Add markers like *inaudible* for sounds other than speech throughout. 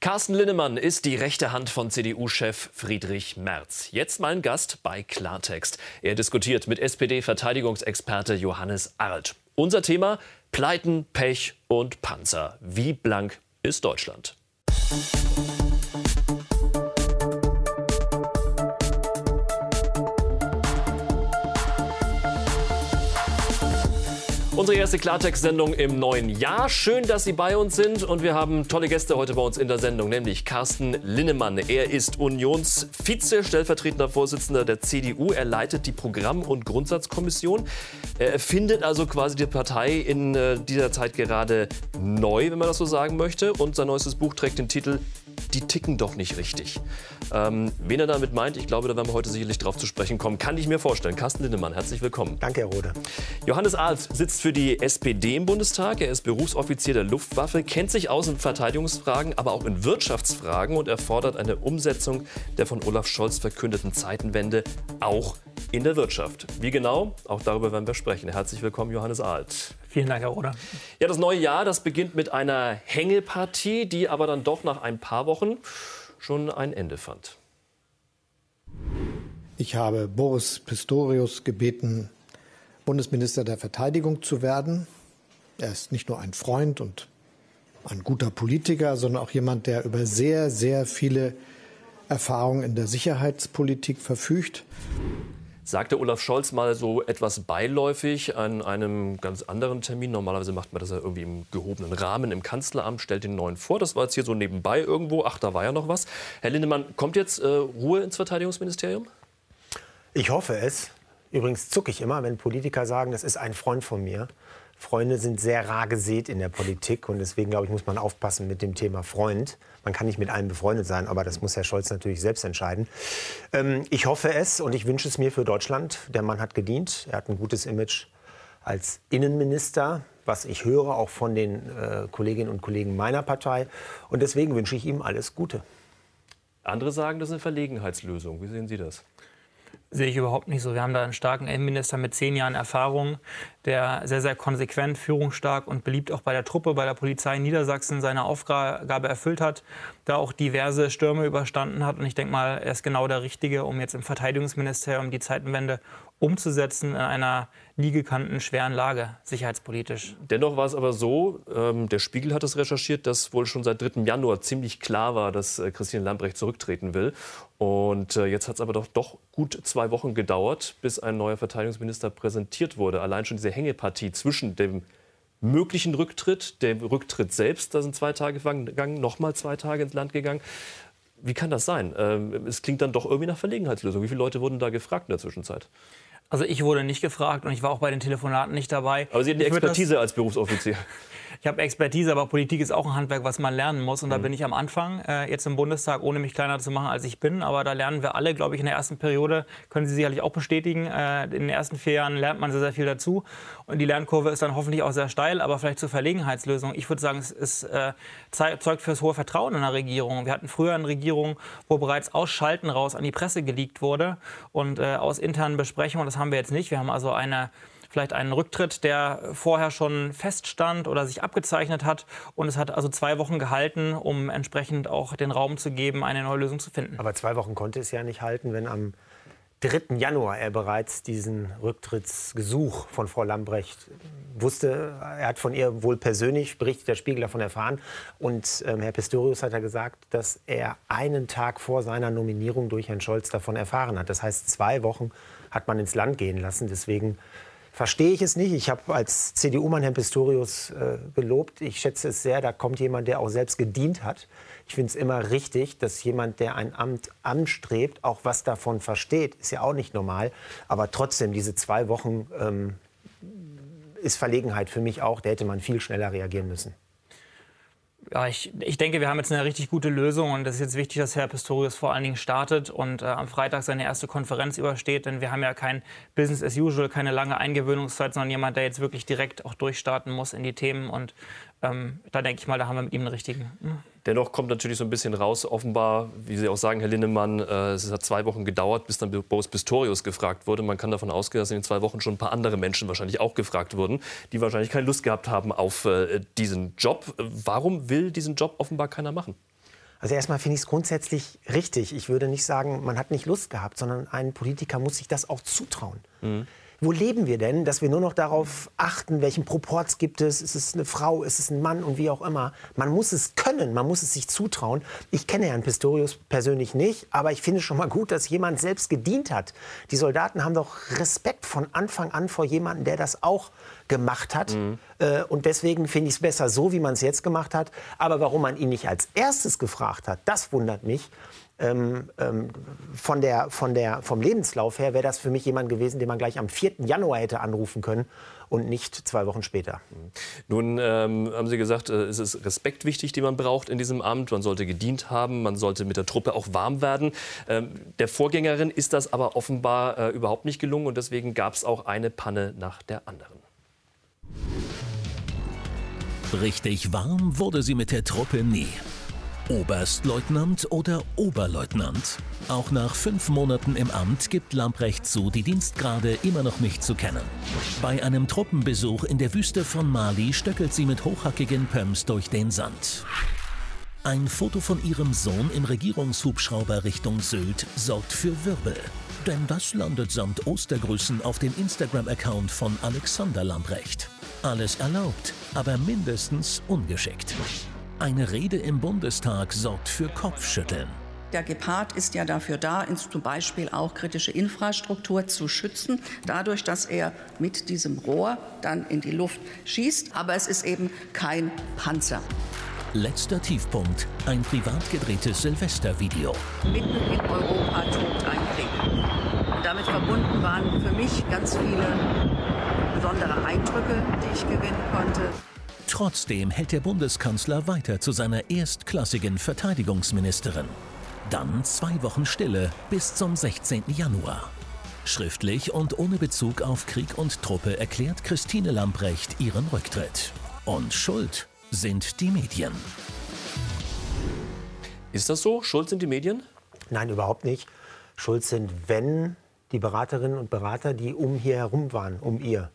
Carsten Linnemann ist die rechte Hand von CDU-Chef Friedrich Merz. Jetzt mein Gast bei Klartext. Er diskutiert mit SPD-Verteidigungsexperte Johannes Arlt. Unser Thema Pleiten, Pech und Panzer. Wie blank ist Deutschland? Unsere erste Klartext-Sendung im neuen Jahr. Schön, dass Sie bei uns sind. Und wir haben tolle Gäste heute bei uns in der Sendung, nämlich Carsten Linnemann. Er ist Unionsvize, stellvertretender Vorsitzender der CDU. Er leitet die Programm- und Grundsatzkommission. Er findet also quasi die Partei in äh, dieser Zeit gerade neu, wenn man das so sagen möchte. Und sein neuestes Buch trägt den Titel die ticken doch nicht richtig. Ähm, wen er damit meint, ich glaube, da werden wir heute sicherlich drauf zu sprechen kommen, kann ich mir vorstellen. Carsten Lindemann, herzlich willkommen. Danke, Herr Rode. Johannes Ahlt sitzt für die SPD im Bundestag. Er ist Berufsoffizier der Luftwaffe, kennt sich aus in Verteidigungsfragen, aber auch in Wirtschaftsfragen und er fordert eine Umsetzung der von Olaf Scholz verkündeten Zeitenwende auch in der Wirtschaft. Wie genau? Auch darüber werden wir sprechen. Herzlich willkommen, Johannes Ahlt. Vielen Dank, Herr Roder. Ja, das neue Jahr, das beginnt mit einer Hängepartie, die aber dann doch nach ein paar Wochen schon ein Ende fand. Ich habe Boris Pistorius gebeten, Bundesminister der Verteidigung zu werden. Er ist nicht nur ein Freund und ein guter Politiker, sondern auch jemand, der über sehr, sehr viele Erfahrungen in der Sicherheitspolitik verfügt sagte Olaf Scholz mal so etwas beiläufig an einem ganz anderen Termin. Normalerweise macht man das ja irgendwie im gehobenen Rahmen im Kanzleramt, stellt den neuen vor. Das war jetzt hier so nebenbei irgendwo. Ach, da war ja noch was. Herr Lindemann, kommt jetzt äh, Ruhe ins Verteidigungsministerium? Ich hoffe es. Übrigens zucke ich immer, wenn Politiker sagen, das ist ein Freund von mir. Freunde sind sehr rar gesät in der Politik und deswegen glaube ich, muss man aufpassen mit dem Thema Freund. Man kann nicht mit allen befreundet sein, aber das muss Herr Scholz natürlich selbst entscheiden. Ähm, ich hoffe es und ich wünsche es mir für Deutschland. Der Mann hat gedient, er hat ein gutes Image als Innenminister, was ich höre auch von den äh, Kolleginnen und Kollegen meiner Partei und deswegen wünsche ich ihm alles Gute. Andere sagen, das ist eine Verlegenheitslösung. Wie sehen Sie das? Sehe ich überhaupt nicht so. Wir haben da einen starken Innenminister mit zehn Jahren Erfahrung, der sehr, sehr konsequent, führungsstark und beliebt auch bei der Truppe, bei der Polizei in Niedersachsen seine Aufgabe erfüllt hat, da auch diverse Stürme überstanden hat. Und ich denke mal, er ist genau der Richtige, um jetzt im Verteidigungsministerium die Zeitenwende umzusetzen in einer nie gekannten schweren Lage, sicherheitspolitisch. Dennoch war es aber so, ähm, der Spiegel hat es recherchiert, dass wohl schon seit 3. Januar ziemlich klar war, dass äh, Christine Lambrecht zurücktreten will. Und äh, jetzt hat es aber doch, doch gut zwei Wochen gedauert, bis ein neuer Verteidigungsminister präsentiert wurde. Allein schon diese Hängepartie zwischen dem möglichen Rücktritt, dem Rücktritt selbst, da sind zwei Tage gegangen, nochmal zwei Tage ins Land gegangen. Wie kann das sein? Ähm, es klingt dann doch irgendwie nach Verlegenheitslösung. Wie viele Leute wurden da gefragt in der Zwischenzeit? Also ich wurde nicht gefragt und ich war auch bei den Telefonaten nicht dabei. Aber Sie hatten die Expertise als Berufsoffizier. *laughs* Ich habe Expertise, aber Politik ist auch ein Handwerk, was man lernen muss. Und da mhm. bin ich am Anfang, äh, jetzt im Bundestag, ohne mich kleiner zu machen, als ich bin. Aber da lernen wir alle, glaube ich, in der ersten Periode, können Sie sicherlich auch bestätigen. Äh, in den ersten vier Jahren lernt man sehr, sehr viel dazu. Und die Lernkurve ist dann hoffentlich auch sehr steil, aber vielleicht zur Verlegenheitslösung. Ich würde sagen, es ist, äh, zeugt für das hohe Vertrauen in der Regierung. Wir hatten früher eine Regierung, wo bereits Ausschalten raus an die Presse geleakt wurde und äh, aus internen Besprechungen. Das haben wir jetzt nicht. Wir haben also eine vielleicht einen Rücktritt, der vorher schon feststand oder sich abgezeichnet hat. Und es hat also zwei Wochen gehalten, um entsprechend auch den Raum zu geben, eine neue Lösung zu finden. Aber zwei Wochen konnte es ja nicht halten, wenn am 3. Januar er bereits diesen Rücktrittsgesuch von Frau Lambrecht wusste. Er hat von ihr wohl persönlich, berichtet der Spiegel, davon erfahren. Und ähm, Herr Pistorius hat ja gesagt, dass er einen Tag vor seiner Nominierung durch Herrn Scholz davon erfahren hat. Das heißt, zwei Wochen hat man ins Land gehen lassen. Deswegen verstehe ich es nicht. Ich habe als CDU-Mann Herrn Pistorius äh, gelobt. Ich schätze es sehr, da kommt jemand, der auch selbst gedient hat. Ich finde es immer richtig, dass jemand, der ein Amt anstrebt, auch was davon versteht. Ist ja auch nicht normal. Aber trotzdem, diese zwei Wochen ähm, ist Verlegenheit für mich auch. Da hätte man viel schneller reagieren müssen. Ja, ich, ich denke, wir haben jetzt eine richtig gute Lösung und es ist jetzt wichtig, dass Herr Pistorius vor allen Dingen startet und äh, am Freitag seine erste Konferenz übersteht, denn wir haben ja kein Business as usual, keine lange Eingewöhnungszeit, sondern jemand, der jetzt wirklich direkt auch durchstarten muss in die Themen und ähm, da denke ich mal, da haben wir mit ihm einen richtigen. Hm. Dennoch kommt natürlich so ein bisschen raus, offenbar, wie Sie auch sagen, Herr Linnemann, äh, es hat zwei Wochen gedauert, bis dann Boris Pistorius gefragt wurde. Man kann davon ausgehen, dass in den zwei Wochen schon ein paar andere Menschen wahrscheinlich auch gefragt wurden, die wahrscheinlich keine Lust gehabt haben auf äh, diesen Job. Warum will diesen Job offenbar keiner machen? Also erstmal finde ich es grundsätzlich richtig. Ich würde nicht sagen, man hat nicht Lust gehabt, sondern ein Politiker muss sich das auch zutrauen. Mhm. Wo leben wir denn, dass wir nur noch darauf achten, welchen Proports gibt es, ist es eine Frau, ist es ein Mann und wie auch immer. Man muss es können, man muss es sich zutrauen. Ich kenne Herrn Pistorius persönlich nicht, aber ich finde schon mal gut, dass jemand selbst gedient hat. Die Soldaten haben doch Respekt von Anfang an vor jemandem, der das auch gemacht hat. Mhm. Äh, und deswegen finde ich es besser so, wie man es jetzt gemacht hat. Aber warum man ihn nicht als erstes gefragt hat, das wundert mich. Ähm, ähm, von der, von der, vom Lebenslauf her wäre das für mich jemand gewesen, den man gleich am 4. Januar hätte anrufen können und nicht zwei Wochen später. Nun ähm, haben Sie gesagt, äh, es ist Respekt wichtig, den man braucht in diesem Amt. Man sollte gedient haben, man sollte mit der Truppe auch warm werden. Ähm, der Vorgängerin ist das aber offenbar äh, überhaupt nicht gelungen und deswegen gab es auch eine Panne nach der anderen. Richtig warm wurde sie mit der Truppe nie. Oberstleutnant oder Oberleutnant. Auch nach fünf Monaten im Amt gibt Lamprecht zu, die Dienstgrade immer noch nicht zu kennen. Bei einem Truppenbesuch in der Wüste von Mali stöckelt sie mit hochhackigen Pumps durch den Sand. Ein Foto von ihrem Sohn im Regierungshubschrauber Richtung Sylt sorgt für Wirbel. Denn das landet samt Ostergrüßen auf dem Instagram-Account von Alexander Lamprecht. Alles erlaubt, aber mindestens ungeschickt. Eine Rede im Bundestag sorgt für Kopfschütteln. Der Gepard ist ja dafür da, zum Beispiel auch kritische Infrastruktur zu schützen, dadurch, dass er mit diesem Rohr dann in die Luft schießt. Aber es ist eben kein Panzer. Letzter Tiefpunkt, ein privat gedrehtes Silvestervideo. Mitten in Europa tobt ein Krieg. Und damit verbunden waren für mich ganz viele besondere Eindrücke, die ich gewinnen konnte. Trotzdem hält der Bundeskanzler weiter zu seiner erstklassigen Verteidigungsministerin. Dann zwei Wochen Stille bis zum 16. Januar. Schriftlich und ohne Bezug auf Krieg und Truppe erklärt Christine Lamprecht ihren Rücktritt. Und schuld sind die Medien. Ist das so? Schuld sind die Medien? Nein, überhaupt nicht. Schuld sind, wenn die Beraterinnen und Berater, die um hier herum waren, um ihr.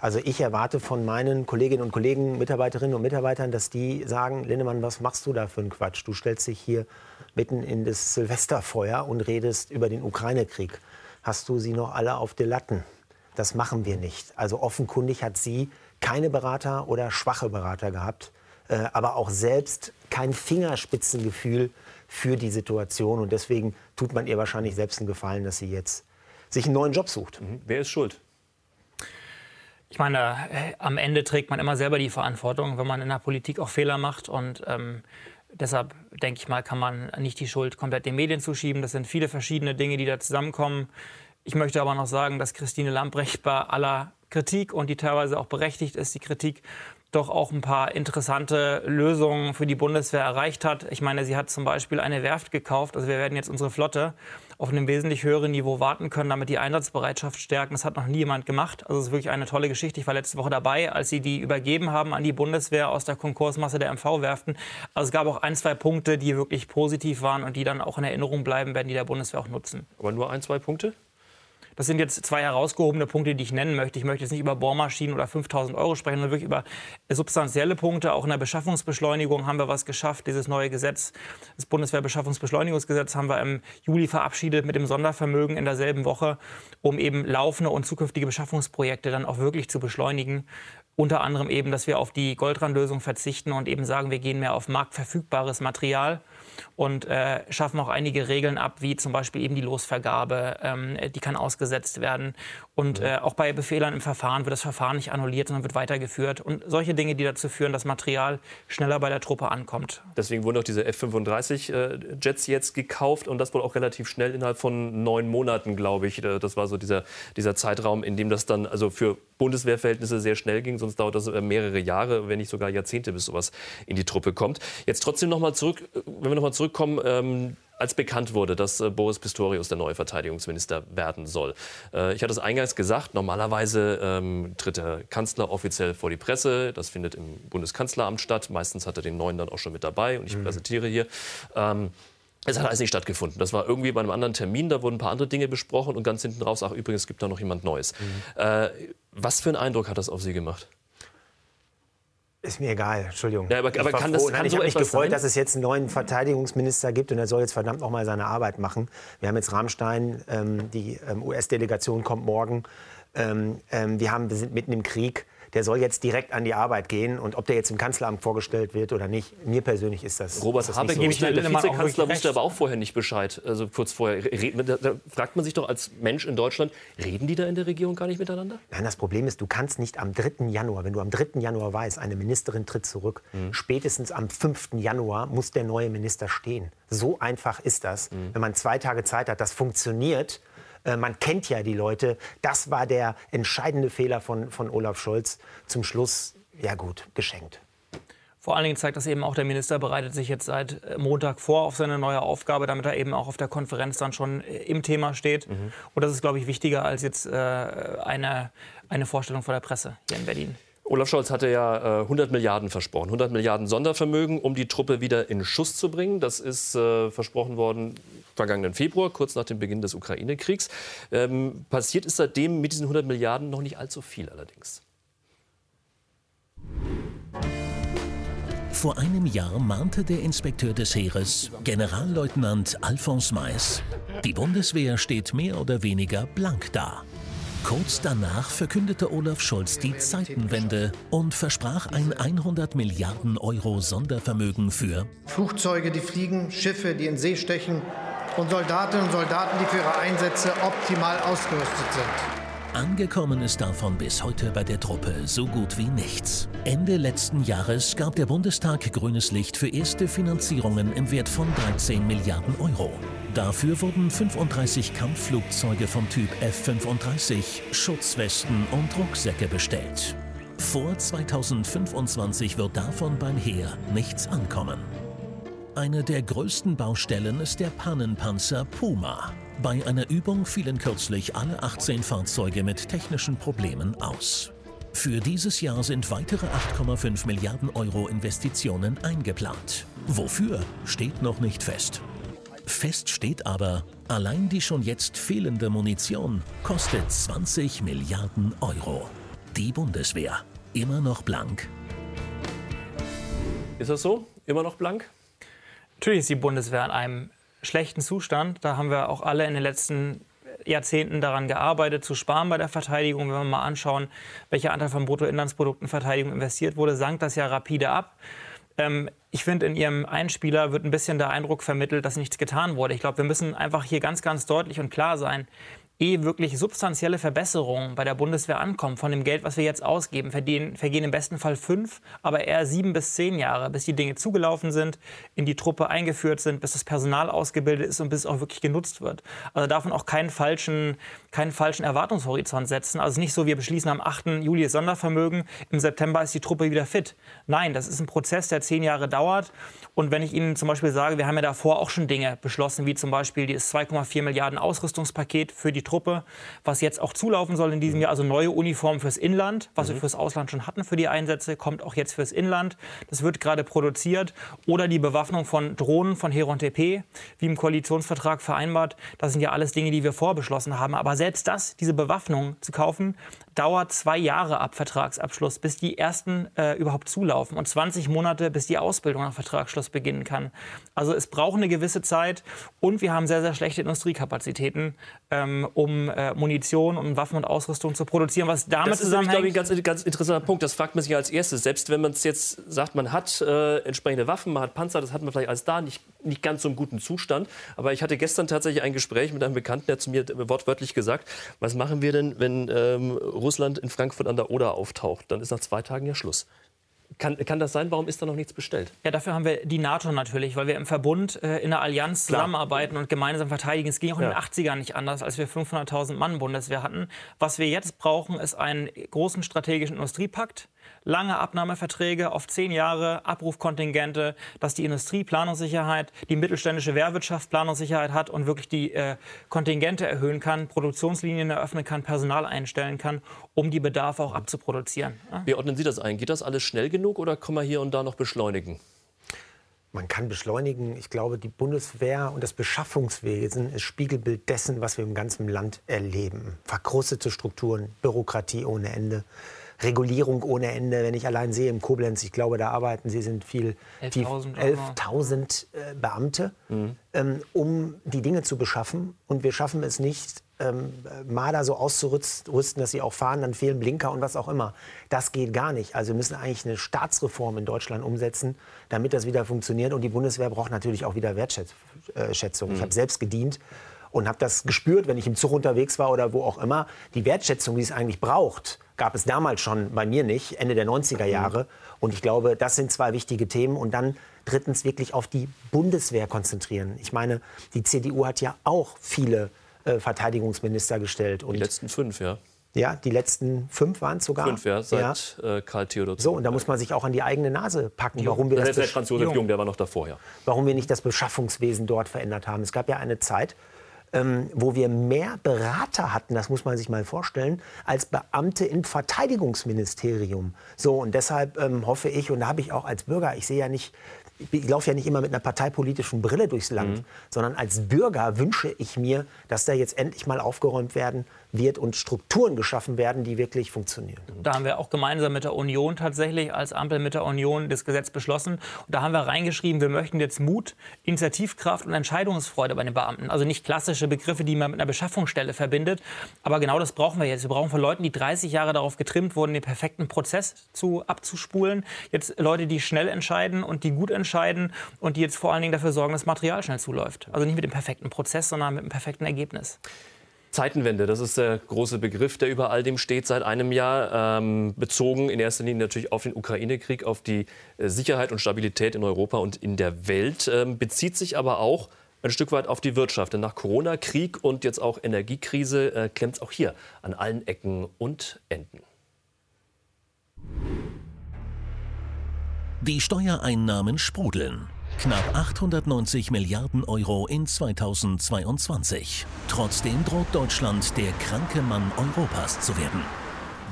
Also ich erwarte von meinen Kolleginnen und Kollegen, Mitarbeiterinnen und Mitarbeitern, dass die sagen, Linnemann, was machst du da für einen Quatsch? Du stellst dich hier mitten in das Silvesterfeuer und redest über den Ukraine-Krieg. Hast du sie noch alle auf die Latten? Das machen wir nicht. Also offenkundig hat sie keine Berater oder schwache Berater gehabt, äh, aber auch selbst kein Fingerspitzengefühl für die Situation. Und deswegen tut man ihr wahrscheinlich selbst einen Gefallen, dass sie jetzt sich einen neuen Job sucht. Mhm. Wer ist schuld? Ich meine, äh, am Ende trägt man immer selber die Verantwortung, wenn man in der Politik auch Fehler macht. Und ähm, deshalb denke ich mal, kann man nicht die Schuld komplett den Medien zuschieben. Das sind viele verschiedene Dinge, die da zusammenkommen. Ich möchte aber noch sagen, dass Christine Lambrecht bei aller Kritik und die teilweise auch berechtigt ist, die Kritik doch auch ein paar interessante Lösungen für die Bundeswehr erreicht hat. Ich meine, sie hat zum Beispiel eine Werft gekauft. Also wir werden jetzt unsere Flotte auf einem wesentlich höheren Niveau warten können, damit die Einsatzbereitschaft stärken. Das hat noch nie jemand gemacht. Also es ist wirklich eine tolle Geschichte. Ich war letzte Woche dabei, als sie die übergeben haben an die Bundeswehr aus der Konkursmasse der MV-Werften. Also es gab auch ein, zwei Punkte, die wirklich positiv waren und die dann auch in Erinnerung bleiben werden, die der Bundeswehr auch nutzen. Aber nur ein, zwei Punkte? Das sind jetzt zwei herausgehobene Punkte, die ich nennen möchte. Ich möchte jetzt nicht über Bohrmaschinen oder 5000 Euro sprechen, sondern wirklich über substanzielle Punkte. Auch in der Beschaffungsbeschleunigung haben wir was geschafft. Dieses neue Gesetz, das Bundeswehrbeschaffungsbeschleunigungsgesetz, haben wir im Juli verabschiedet mit dem Sondervermögen in derselben Woche, um eben laufende und zukünftige Beschaffungsprojekte dann auch wirklich zu beschleunigen. Unter anderem eben, dass wir auf die Goldrandlösung verzichten und eben sagen, wir gehen mehr auf marktverfügbares Material und äh, schaffen auch einige Regeln ab, wie zum Beispiel eben die Losvergabe, ähm, die kann ausgesetzt werden. Und äh, auch bei Befehlern im Verfahren wird das Verfahren nicht annulliert, sondern wird weitergeführt. Und solche Dinge, die dazu führen, dass Material schneller bei der Truppe ankommt. Deswegen wurden auch diese F-35-Jets äh, jetzt gekauft und das wohl auch relativ schnell innerhalb von neun Monaten, glaube ich. Äh, das war so dieser, dieser Zeitraum, in dem das dann also für Bundeswehrverhältnisse sehr schnell ging. Sonst dauert das äh, mehrere Jahre, wenn nicht sogar Jahrzehnte, bis sowas in die Truppe kommt. Jetzt trotzdem noch mal zurück, wenn wir noch mal zurückkommen. Ähm, als bekannt wurde, dass äh, Boris Pistorius der neue Verteidigungsminister werden soll. Äh, ich hatte es eingangs gesagt, normalerweise ähm, tritt der Kanzler offiziell vor die Presse. Das findet im Bundeskanzleramt statt. Meistens hat er den neuen dann auch schon mit dabei und ich mhm. präsentiere hier. Ähm, es hat alles nicht stattgefunden. Das war irgendwie bei einem anderen Termin, da wurden ein paar andere Dinge besprochen und ganz hinten raus, ach übrigens, es gibt da noch jemand Neues. Mhm. Äh, was für einen Eindruck hat das auf Sie gemacht? Ist mir egal, Entschuldigung. Ja, aber, aber kann das, kann Nein, ich so habe mich gefreut, sein? dass es jetzt einen neuen Verteidigungsminister gibt und er soll jetzt verdammt noch mal seine Arbeit machen. Wir haben jetzt Rammstein, ähm, die ähm, US-Delegation kommt morgen. Ähm, ähm, wir, haben, wir sind mitten im Krieg. Der soll jetzt direkt an die Arbeit gehen und ob der jetzt im Kanzleramt vorgestellt wird oder nicht, mir persönlich ist das. Robert ist das Habeck, nicht so. der auch Vizekanzler wusste aber auch vorher nicht Bescheid. Also kurz vorher. Da, da fragt man sich doch als Mensch in Deutschland, reden die da in der Regierung gar nicht miteinander? Nein, das Problem ist, du kannst nicht am 3. Januar, wenn du am 3. Januar weißt, eine Ministerin tritt zurück, spätestens am 5. Januar muss der neue Minister stehen. So einfach ist das. Wenn man zwei Tage Zeit hat, das funktioniert. Äh, Man kennt ja die Leute. Das war der entscheidende Fehler von, von Olaf Scholz. Zum Schluss, ja gut, geschenkt. Vor allen Dingen zeigt das eben auch, der Minister bereitet sich jetzt seit äh, Montag vor auf seine neue Aufgabe, damit er eben auch auf der Konferenz dann schon äh, im Thema steht. Und das ist, glaube ich, wichtiger als jetzt äh, eine, eine Vorstellung vor der Presse hier in Berlin. Olaf Scholz hatte ja äh, 100 Milliarden versprochen, 100 Milliarden Sondervermögen, um die Truppe wieder in Schuss zu bringen. Das ist äh, versprochen worden vergangenen Februar, kurz nach dem Beginn des Ukraine-Kriegs. Ähm, passiert ist seitdem mit diesen 100 Milliarden noch nicht allzu viel allerdings. Vor einem Jahr mahnte der Inspekteur des Heeres, Generalleutnant Alphonse Mais, die Bundeswehr steht mehr oder weniger blank da. Kurz danach verkündete Olaf Scholz die Zeitenwende und versprach ein 100 Milliarden Euro Sondervermögen für Flugzeuge, die fliegen, Schiffe, die in See stechen und Soldatinnen und Soldaten, die für ihre Einsätze optimal ausgerüstet sind. Angekommen ist davon bis heute bei der Truppe so gut wie nichts. Ende letzten Jahres gab der Bundestag grünes Licht für erste Finanzierungen im Wert von 13 Milliarden Euro. Dafür wurden 35 Kampfflugzeuge vom Typ F-35, Schutzwesten und Rucksäcke bestellt. Vor 2025 wird davon beim Heer nichts ankommen. Eine der größten Baustellen ist der Pannenpanzer Puma. Bei einer Übung fielen kürzlich alle 18 Fahrzeuge mit technischen Problemen aus. Für dieses Jahr sind weitere 8,5 Milliarden Euro Investitionen eingeplant. Wofür steht noch nicht fest. Fest steht aber, allein die schon jetzt fehlende Munition kostet 20 Milliarden Euro. Die Bundeswehr immer noch blank. Ist das so? Immer noch blank? Natürlich ist die Bundeswehr in einem schlechten Zustand. Da haben wir auch alle in den letzten Jahrzehnten daran gearbeitet, zu sparen bei der Verteidigung. Wenn wir mal anschauen, welcher Anteil von Bruttoinlandsprodukten in Verteidigung investiert wurde, sank das ja rapide ab. Ähm, ich finde, in Ihrem Einspieler wird ein bisschen der Eindruck vermittelt, dass nichts getan wurde. Ich glaube, wir müssen einfach hier ganz, ganz deutlich und klar sein. Ehe wirklich substanzielle Verbesserungen bei der Bundeswehr ankommen, von dem Geld, was wir jetzt ausgeben, vergehen, vergehen im besten Fall fünf, aber eher sieben bis zehn Jahre, bis die Dinge zugelaufen sind, in die Truppe eingeführt sind, bis das Personal ausgebildet ist und bis es auch wirklich genutzt wird. Also darf man auch keinen falschen, keinen falschen Erwartungshorizont setzen. Also nicht so, wir beschließen am 8. Juli Sondervermögen, im September ist die Truppe wieder fit. Nein, das ist ein Prozess, der zehn Jahre dauert. Und wenn ich Ihnen zum Beispiel sage, wir haben ja davor auch schon Dinge beschlossen, wie zum Beispiel das 2,4 Milliarden Ausrüstungspaket für die Truppe, was jetzt auch zulaufen soll in diesem Jahr, also neue Uniformen fürs Inland, was wir fürs Ausland schon hatten für die Einsätze, kommt auch jetzt fürs Inland. Das wird gerade produziert. Oder die Bewaffnung von Drohnen von Heron TP, wie im Koalitionsvertrag vereinbart. Das sind ja alles Dinge, die wir vorbeschlossen haben. Aber selbst das, diese Bewaffnung zu kaufen, dauert zwei Jahre ab Vertragsabschluss, bis die ersten äh, überhaupt zulaufen und 20 Monate, bis die Ausbildung nach Vertragsschluss beginnen kann. Also es braucht eine gewisse Zeit und wir haben sehr, sehr schlechte Industriekapazitäten, ähm, um äh, Munition und Waffen und Ausrüstung zu produzieren, was damit Das ist nämlich, glaube ich, zusammenhängt. ein ganz, ganz interessanter Punkt. Das fragt man sich als erstes. Selbst wenn man es jetzt sagt, man hat äh, entsprechende Waffen, man hat Panzer, das hat man vielleicht alles da, nicht, nicht ganz so im guten Zustand. Aber ich hatte gestern tatsächlich ein Gespräch mit einem Bekannten, der zu mir wortwörtlich gesagt, was machen wir denn, wenn ähm, Russland in Frankfurt an der Oder auftaucht? Dann ist nach zwei Tagen ja Schluss. Kann, kann das sein? Warum ist da noch nichts bestellt? Ja, dafür haben wir die NATO natürlich, weil wir im Verbund äh, in der Allianz zusammenarbeiten und gemeinsam verteidigen. Es ging auch in Ja. den 80ern nicht anders, als wir 500.000 Mann Bundeswehr hatten. Was wir jetzt brauchen, ist einen großen strategischen Industriepakt, lange Abnahmeverträge auf zehn Jahre, Abrufkontingente, dass die Industrie Planungssicherheit, die mittelständische Wehrwirtschaft Planungssicherheit hat und wirklich die äh, Kontingente erhöhen kann, Produktionslinien eröffnen kann, Personal einstellen kann, um die Bedarfe auch abzuproduzieren. Ja? Wie ordnen Sie das ein? Geht das alles schnell genug oder kann man hier und da noch beschleunigen? Man kann beschleunigen. Ich glaube, die Bundeswehr und das Beschaffungswesen ist Spiegelbild dessen, was wir im ganzen Land erleben. Verkrustete Strukturen, Bürokratie ohne Ende. Regulierung ohne Ende. Wenn ich allein sehe im Koblenz, ich glaube, da arbeiten sie sind viel 11.000 11.000 äh, Beamte, ähm, um die Dinge zu beschaffen. Und wir schaffen es nicht, ähm, Marder so auszurüsten, dass sie auch fahren, dann fehlen Blinker und was auch immer. Das geht gar nicht. Also wir müssen eigentlich eine Staatsreform in Deutschland umsetzen, damit das wieder funktioniert. Und die Bundeswehr braucht natürlich auch wieder Wertschätzung. Ich habe selbst gedient und habe das gespürt, wenn ich im Zug unterwegs war oder wo auch immer. Die Wertschätzung, die es eigentlich braucht, gab es damals schon bei mir nicht, Ende der 90er Jahre. Und ich glaube, das sind zwei wichtige Themen. Und dann drittens wirklich auf die Bundeswehr konzentrieren. Ich meine, die CDU hat ja auch viele äh, Verteidigungsminister gestellt. Und Die letzten fünf, ja. ja, die letzten fünf waren es sogar. Fünf, ja, seit Äh, Karl Theodor. So, und da muss man sich auch an die eigene Nase packen, warum wir, das das der Franz Josef Jung, der war noch davor, ja. warum wir nicht das Beschaffungswesen dort verändert haben. Es gab ja eine Zeit, ähm, wo wir mehr Berater hatten, das muss man sich mal vorstellen, als Beamte im Verteidigungsministerium. So, und deshalb ähm, hoffe ich, und da habe ich auch als Bürger, ich sehe ja nicht, ich laufe ja nicht immer mit einer parteipolitischen Brille durchs Land, sondern als Bürger wünsche ich mir, dass da jetzt endlich mal aufgeräumt werden wird und Strukturen geschaffen werden, die wirklich funktionieren. Da haben wir auch gemeinsam mit der Union tatsächlich als Ampel mit der Union das Gesetz beschlossen. Und da haben wir reingeschrieben, wir möchten jetzt Mut, Initiativkraft und Entscheidungsfreude bei den Beamten. Also nicht klassische Begriffe, die man mit einer Beschaffungsstelle verbindet. Aber genau das brauchen wir jetzt. Wir brauchen von Leuten, die 30 Jahre darauf getrimmt wurden, den perfekten Prozess zu, abzuspulen. Jetzt Leute, die schnell entscheiden und die gut entscheiden und die jetzt vor allen Dingen dafür sorgen, dass Material schnell zuläuft. Also nicht mit dem perfekten Prozess, sondern mit dem perfekten Ergebnis. Zeitenwende, das ist der große Begriff, der über all dem steht seit einem Jahr, ähm, bezogen in erster Linie natürlich auf den Ukraine-Krieg, auf die äh, Sicherheit und Stabilität in Europa und in der Welt, ähm, bezieht sich aber auch ein Stück weit auf die Wirtschaft. Denn nach Corona, Krieg und jetzt auch Energiekrise äh, klemmt es auch hier an allen Ecken und Enden. Die Steuereinnahmen sprudeln. Knapp 890 Milliarden Euro in 2022. Trotzdem droht Deutschland der kranke Mann Europas zu werden.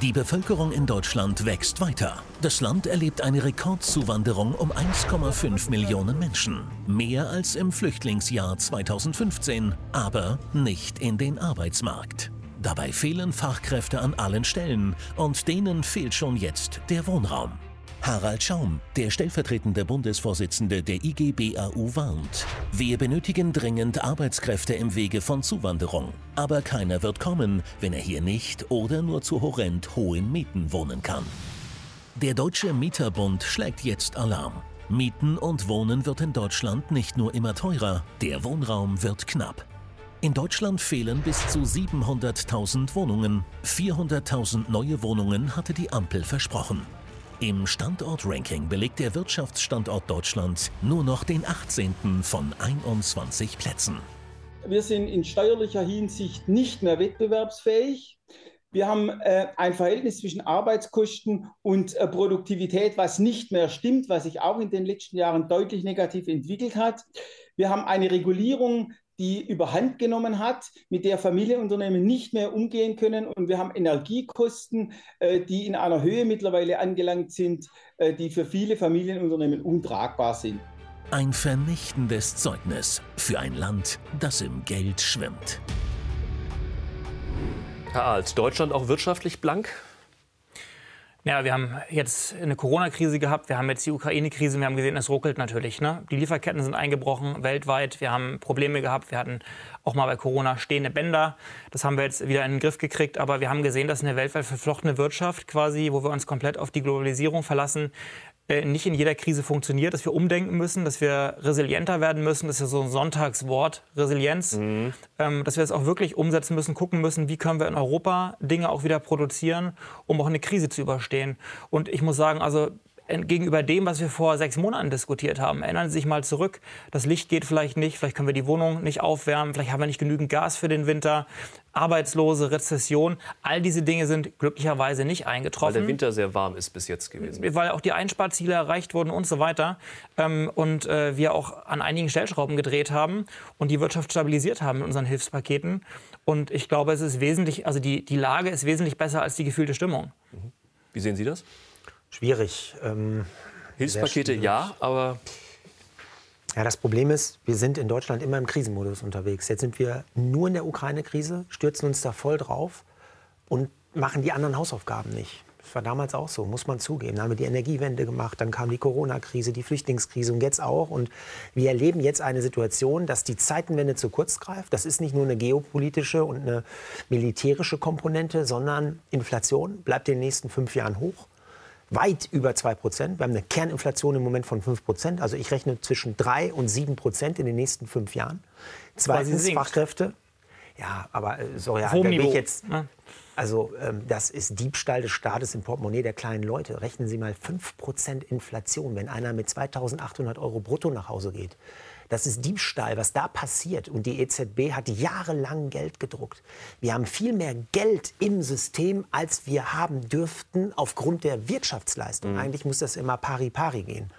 Die Bevölkerung in Deutschland wächst weiter. Das Land erlebt eine Rekordzuwanderung um 1,5 Millionen Menschen. Mehr als im Flüchtlingsjahr 2015, aber nicht in den Arbeitsmarkt. Dabei fehlen Fachkräfte an allen Stellen und denen fehlt schon jetzt der Wohnraum. Harald Schaum, der stellvertretende Bundesvorsitzende der IGBAU, warnt. Wir benötigen dringend Arbeitskräfte im Wege von Zuwanderung. Aber keiner wird kommen, wenn er hier nicht oder nur zu horrend hohen Mieten wohnen kann. Der Deutsche Mieterbund schlägt jetzt Alarm. Mieten und Wohnen wird in Deutschland nicht nur immer teurer, der Wohnraum wird knapp. In Deutschland fehlen bis zu 700.000 Wohnungen. 400.000 neue Wohnungen hatte die Ampel versprochen. Im Standortranking belegt der Wirtschaftsstandort Deutschland nur noch den 18. von 21 Plätzen. Wir sind in steuerlicher Hinsicht nicht mehr wettbewerbsfähig. Wir haben äh, ein Verhältnis zwischen Arbeitskosten und äh, Produktivität, was nicht mehr stimmt, was sich auch in den letzten Jahren deutlich negativ entwickelt hat. Wir haben eine Regulierung, die überhand genommen hat, mit der Familienunternehmen nicht mehr umgehen können. Und wir haben Energiekosten, äh, die in einer Höhe mittlerweile angelangt sind, äh, die für viele Familienunternehmen untragbar sind. Ein vernichtendes Zeugnis für ein Land, das im Geld schwimmt. Herr Alt, Deutschland auch wirtschaftlich blank? Ja, wir haben jetzt eine Corona-Krise gehabt, wir haben jetzt die Ukraine-Krise, wir haben gesehen, es ruckelt natürlich. Ne? Die Lieferketten sind eingebrochen weltweit, wir haben Probleme gehabt, wir hatten auch mal bei Corona stehende Bänder. Das haben wir jetzt wieder in den Griff gekriegt, aber wir haben gesehen, dass eine weltweit verflochtene Wirtschaft quasi, wo wir uns komplett auf die Globalisierung verlassen, nicht in jeder Krise funktioniert, dass wir umdenken müssen, dass wir resilienter werden müssen. Das ist ja so ein Sonntagswort, Resilienz. Ähm, dass wir es auch wirklich umsetzen müssen, gucken müssen, wie können wir in Europa Dinge auch wieder produzieren, um auch eine Krise zu überstehen. Und ich muss sagen, also gegenüber dem, was wir vor sechs Monaten diskutiert haben. Erinnern Sie sich mal zurück. Das Licht geht vielleicht nicht, vielleicht können wir die Wohnung nicht aufwärmen, vielleicht haben wir nicht genügend Gas für den Winter. Arbeitslose, Rezession, all diese Dinge sind glücklicherweise nicht Weil eingetroffen der Winter sehr warm ist bis jetzt gewesen. weil auch die Einsparziele erreicht wurden und so weiter. Ähm, und äh, wir auch an einigen Stellschrauben gedreht haben und die Wirtschaft stabilisiert haben mit unseren Hilfspaketen. Und ich glaube, es ist wesentlich, also die, die Lage ist wesentlich besser als die gefühlte Stimmung. Wie sehen Sie das? Schwierig. Ähm, Hilfspakete schwierig. ja, aber Ja, das Problem ist, wir sind in Deutschland immer im Krisenmodus unterwegs. Jetzt sind wir nur in der Ukraine-Krise, stürzen uns da voll drauf und machen die anderen Hausaufgaben nicht. Das war damals auch so, muss man zugeben. Dann haben wir die Energiewende gemacht, dann kam die Corona-Krise, die Flüchtlingskrise und jetzt auch. Und wir erleben jetzt eine Situation, dass die Zeitenwende zu kurz greift. Das ist nicht nur eine geopolitische und eine militärische Komponente, sondern Inflation bleibt in den nächsten fünf Jahren hoch weit über 2 Prozent. Wir haben eine Kerninflation im Moment von 5 Prozent. Also ich rechne zwischen 3 und 7 Prozent in den nächsten fünf Jahren. Zweitens Fachkräfte. Ja, aber äh, sorry, da bin ich jetzt. Also ähm, das ist Diebstahl des Staates im Portemonnaie der kleinen Leute. Rechnen Sie mal 5% Inflation, wenn einer mit 2.800 Euro brutto nach Hause geht. Das ist Diebstahl, was da passiert. Und die EZB hat jahrelang Geld gedruckt. Wir haben viel mehr Geld im System, als wir haben dürften aufgrund der Wirtschaftsleistung. Mhm. Eigentlich muss das immer pari pari gehen.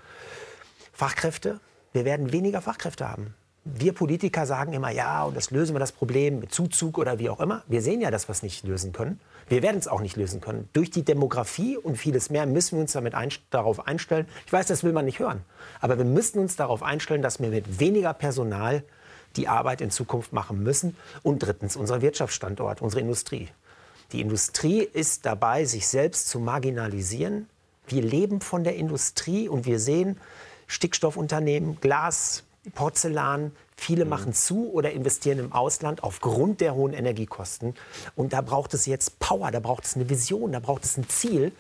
Fachkräfte, wir werden weniger Fachkräfte haben wir Politiker sagen immer, ja, und das lösen wir das Problem mit Zuzug oder wie auch immer. Wir sehen ja, dass wir es nicht lösen können. Wir werden es auch nicht lösen können. Durch die Demografie und vieles mehr müssen wir uns damit ein, darauf einstellen. Ich weiß, das will man nicht hören. Aber wir müssen uns darauf einstellen, dass wir mit weniger Personal die Arbeit in Zukunft machen müssen. Und drittens, unser Wirtschaftsstandort, unsere Industrie. Die Industrie ist dabei, sich selbst zu marginalisieren. Wir leben von der Industrie und wir sehen Stickstoffunternehmen, Glas, Porzellan. Viele mhm. machen zu oder investieren im Ausland aufgrund der hohen Energiekosten. Und da braucht es jetzt Power, da braucht es eine Vision, da braucht es ein Ziel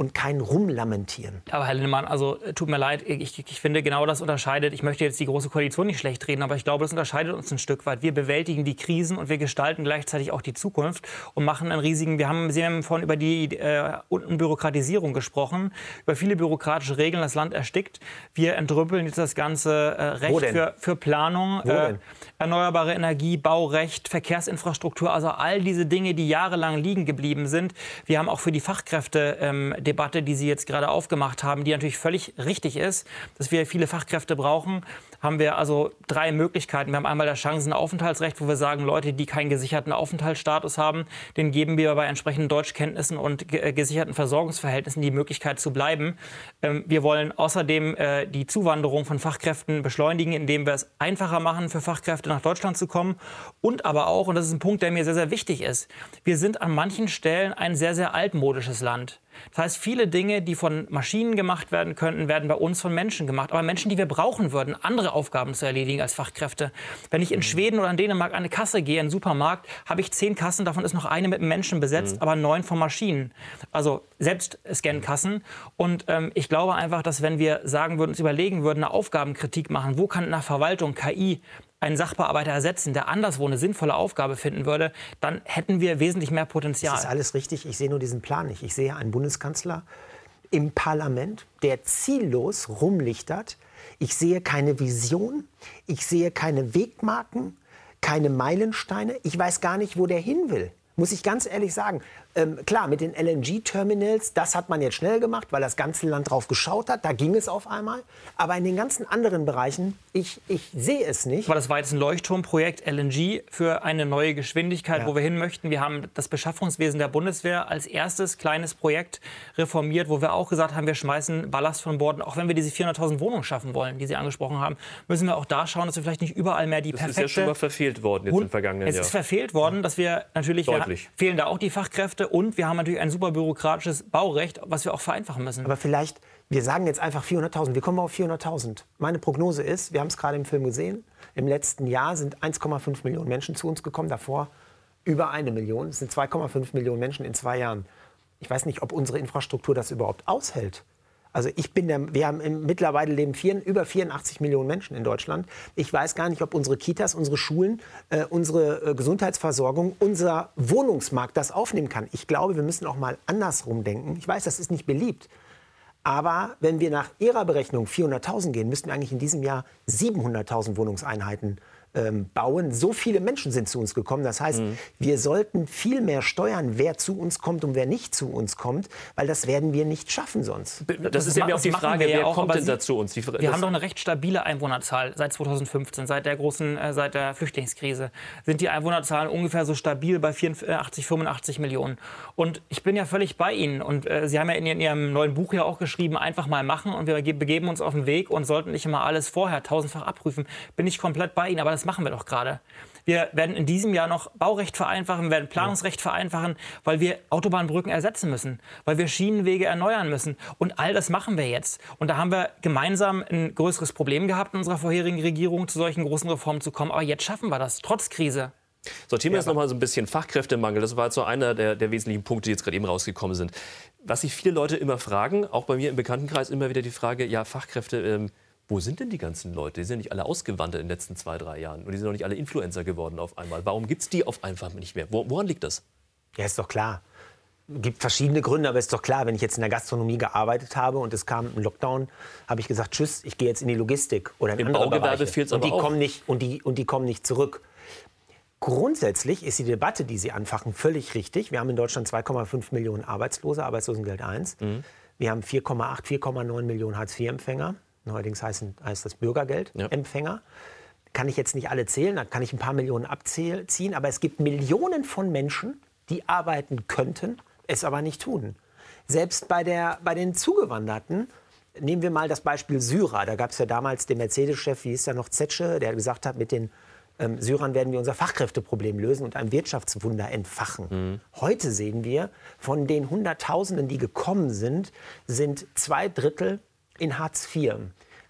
und kein Rumlamentieren. Aber Herr Lindemann, also äh, tut mir leid, ich, ich, finde genau das unterscheidet, ich möchte jetzt die Große Koalition nicht schlecht reden, aber ich glaube, das unterscheidet uns ein Stück weit. Wir bewältigen die Krisen und wir gestalten gleichzeitig auch die Zukunft und machen einen riesigen, wir haben, Sie haben vorhin über die äh, Unbürokratisierung gesprochen, über viele bürokratische Regeln, das Land erstickt. Wir entrüppeln jetzt das ganze äh, Recht für, für Planung, äh, erneuerbare Energie, Baurecht, Verkehrsinfrastruktur, also all diese Dinge, die jahrelang liegen geblieben sind. Wir haben auch für die Fachkräfte ähm, Debatte, die Sie jetzt gerade aufgemacht haben, die natürlich völlig richtig ist, dass wir viele Fachkräfte brauchen, haben wir also drei Möglichkeiten. Wir haben einmal das Chancenaufenthaltsrecht, wo wir sagen, Leute, die keinen gesicherten Aufenthaltsstatus haben, den geben wir bei entsprechenden Deutschkenntnissen und äh, gesicherten Versorgungsverhältnissen die Möglichkeit zu bleiben. Ähm, wir wollen außerdem äh, die Zuwanderung von Fachkräften beschleunigen, indem wir es einfacher machen, für Fachkräfte nach Deutschland zu kommen. Und aber auch, und das ist ein Punkt, der mir sehr, sehr wichtig ist, wir sind an manchen Stellen ein sehr, sehr altmodisches Land. Das heißt, viele Dinge, die von Maschinen gemacht werden könnten, werden bei uns von Menschen gemacht. Aber Menschen, die wir brauchen würden, andere Aufgaben zu erledigen als Fachkräfte. Wenn ich in Schweden oder in Dänemark an eine Kasse gehe, in einen Supermarkt, habe ich zehn Kassen, davon ist noch eine mit einem Menschen besetzt, mhm. aber neun von Maschinen. Also selbst Scan-Kassen. Und ähm, ich glaube einfach, dass wenn wir sagen würden, uns überlegen würden, eine Aufgabenkritik machen, wo kann in der Verwaltung KI einen Sachbearbeiter ersetzen, der anderswo eine sinnvolle Aufgabe finden würde, dann hätten wir wesentlich mehr Potenzial. Das ist alles richtig. Ich sehe nur diesen Plan nicht. Ich sehe einen Bundeskanzler im Parlament, der ziellos rumlichtert. Ich sehe keine Vision. Ich sehe keine Wegmarken, keine Meilensteine. Ich weiß gar nicht, wo der hin will. Muss ich ganz ehrlich sagen. Ähm, klar, mit den LNG-Terminals, das hat man jetzt schnell gemacht, weil das ganze Land drauf geschaut hat. Da ging es auf einmal. Aber in den ganzen anderen Bereichen, ich, ich sehe es nicht. Aber das war jetzt ein Leuchtturmprojekt LNG für eine neue Geschwindigkeit, ja. wo wir hin möchten. Wir haben das Beschaffungswesen der Bundeswehr als erstes kleines Projekt reformiert, wo wir auch gesagt haben, wir schmeißen Ballast von Bord. Auch wenn wir diese 400.000 Wohnungen schaffen wollen, die Sie angesprochen haben, müssen wir auch da schauen, dass wir vielleicht nicht überall mehr die das perfekte... Das ist ja schon mal verfehlt worden jetzt im vergangenen Jahr. Es ist verfehlt worden, dass wir natürlich... Deutlich. Wir, fehlen da auch die Fachkräfte. Kräfte und wir haben natürlich ein super bürokratisches Baurecht, was wir auch vereinfachen müssen. Aber vielleicht, wir sagen jetzt einfach 400.000, wir kommen auf 400.000. Meine Prognose ist, wir haben es gerade im Film gesehen, im letzten Jahr sind 1,5 Millionen Menschen zu uns gekommen, davor über eine Million. Es sind 2,5 Millionen Menschen in zwei Jahren. Ich weiß nicht, ob unsere Infrastruktur das überhaupt aushält. Also ich bin der, wir haben mittlerweile leben vier, über 84 Millionen Menschen in Deutschland. Ich weiß gar nicht, ob unsere Kitas, unsere Schulen, äh, unsere äh, Gesundheitsversorgung, unser Wohnungsmarkt das aufnehmen kann. Ich glaube, wir müssen auch mal andersrum denken. Ich weiß, das ist nicht beliebt. Aber wenn wir nach Ihrer Berechnung 400.000 gehen, müssten wir eigentlich in diesem Jahr 700.000 Wohnungseinheiten ähm, bauen. So viele Menschen sind zu uns gekommen. Das heißt, mhm. wir sollten viel mehr steuern, wer zu uns kommt und wer nicht zu uns kommt, weil das werden wir nicht schaffen sonst. Das, das ist ja auch die Frage, wer auch, kommt denn da zu uns? Die, wir haben doch eine recht stabile Einwohnerzahl seit 2015, seit der großen, äh, seit der Flüchtlingskrise sind die Einwohnerzahlen ungefähr so stabil bei 84, 85 Millionen. Und ich bin ja völlig bei Ihnen. Und äh, Sie haben ja in, in Ihrem neuen Buch ja auch geschrieben, einfach mal machen und wir begeben uns auf den Weg und sollten nicht immer alles vorher tausendfach abprüfen. Bin ich komplett bei Ihnen. Aber das machen wir doch gerade. Wir werden in diesem Jahr noch Baurecht vereinfachen, wir werden Planungsrecht vereinfachen, weil wir Autobahnbrücken ersetzen müssen, weil wir Schienenwege erneuern müssen. Und all das machen wir jetzt. Und da haben wir gemeinsam ein größeres Problem gehabt in unserer vorherigen Regierung, zu solchen großen Reformen zu kommen. Aber jetzt schaffen wir das, trotz Krise. Sortieren wir jetzt noch mal so ein bisschen Fachkräftemangel. Das war jetzt so einer der, der wesentlichen Punkte, die jetzt gerade eben rausgekommen sind. Was sich viele Leute immer fragen, auch bei mir im Bekanntenkreis immer wieder die Frage, ja, Fachkräfte, ähm, wo sind denn die ganzen Leute? Die sind nicht alle ausgewandert in den letzten zwei, drei Jahren. Und die sind noch nicht alle Influencer geworden auf einmal. Warum gibt es die auf einfach nicht mehr? Woran liegt das? Ja, ist doch klar. Es gibt verschiedene Gründe, aber ist doch klar, wenn ich jetzt in der Gastronomie gearbeitet habe und es kam ein Lockdown, habe ich gesagt, tschüss, ich gehe jetzt in die Logistik oder in Im andere Baugewerbe fehlt's und die auch. kommen nicht und die und die kommen nicht zurück. Grundsätzlich ist die Debatte, die Sie anfachen, völlig richtig. Wir haben in Deutschland 2,5 Millionen Arbeitslose, Arbeitslosengeld 1. Wir haben 4,8, 4,9 Millionen Hartz-IV-Empfänger. Neuerdings heißen, heißt das Bürgergeldempfänger. Kann ich jetzt nicht alle zählen, da kann ich ein paar Millionen abziehen. Aber es gibt Millionen von Menschen, die arbeiten könnten, es aber nicht tun. Selbst bei, der, bei den Zugewanderten, nehmen wir mal das Beispiel Syrer. Da gab es ja damals den Mercedes-Chef, wie hieß der noch, Zetsche, der gesagt hat, mit den ähm, Syrern werden wir unser Fachkräfteproblem lösen und ein Wirtschaftswunder entfachen. Heute sehen wir, von den Hunderttausenden, die gekommen sind, sind zwei Drittel in Hartz IV.